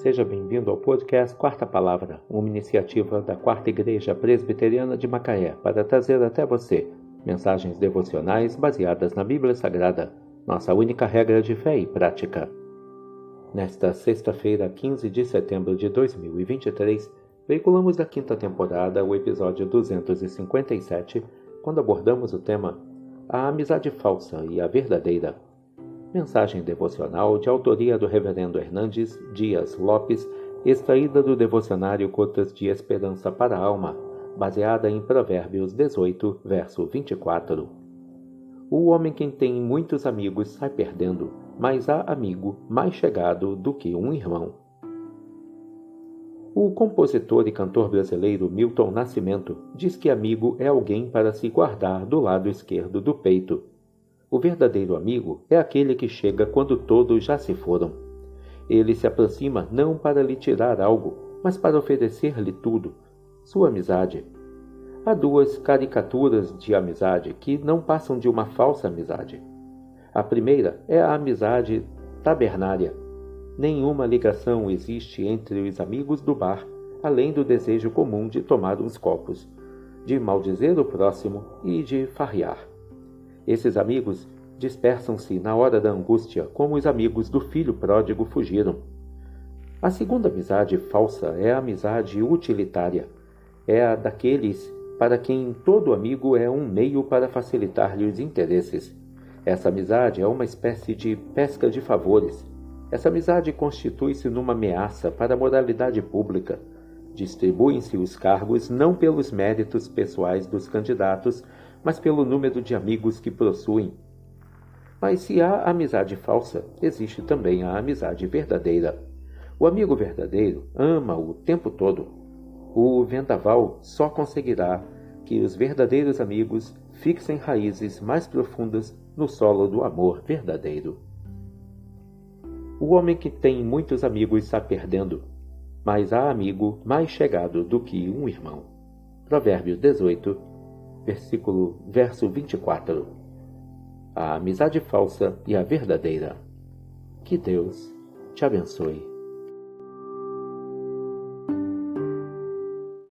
Seja bem-vindo ao podcast Quarta Palavra, uma iniciativa da Quarta Igreja Presbiteriana de Macaé para trazer até você mensagens devocionais baseadas na Bíblia Sagrada, nossa única regra de fé e prática. Nesta sexta-feira, 15 de setembro de 2023, veiculamos da quinta temporada o episódio 257, quando abordamos o tema A Amizade Falsa e a Verdadeira. Mensagem devocional de autoria do Reverendo Hernandes Dias Lopes, extraída do devocionário Cotas de Esperança para a Alma, baseada em Provérbios 18, verso 24. O homem que tem muitos amigos sai perdendo, mas há amigo mais chegado do que um irmão. O compositor e cantor brasileiro Milton Nascimento diz que amigo é alguém para se guardar do lado esquerdo do peito o verdadeiro amigo é aquele que chega quando todos já se foram. Ele se aproxima não para lhe tirar algo, mas para oferecer-lhe tudo, sua amizade. Há duas caricaturas de amizade que não passam de uma falsa amizade. A primeira é a amizade tabernária. Nenhuma ligação existe entre os amigos do bar, além do desejo comum de tomar uns copos, de maldizer o próximo e de farrear. Esses amigos dispersam-se na hora da angústia, como os amigos do filho pródigo fugiram. A segunda amizade falsa é a amizade utilitária. É a daqueles para quem todo amigo é um meio para facilitar-lhe os interesses. Essa amizade é uma espécie de pesca de favores. Essa amizade constitui-se numa ameaça para a moralidade pública. Distribuem-se os cargos não pelos méritos pessoais dos candidatos, mas pelo número de amigos que possuem. Mas se há amizade falsa, existe também a amizade verdadeira. O amigo verdadeiro ama o tempo todo. O vendaval só conseguirá que os verdadeiros amigos fixem raízes mais profundas no solo do amor verdadeiro. O homem que tem muitos amigos está perdendo, mas há amigo mais chegado do que um irmão. Provérbios 18, versículo verso 24. A amizade falsa e a verdadeira. Que Deus te abençoe.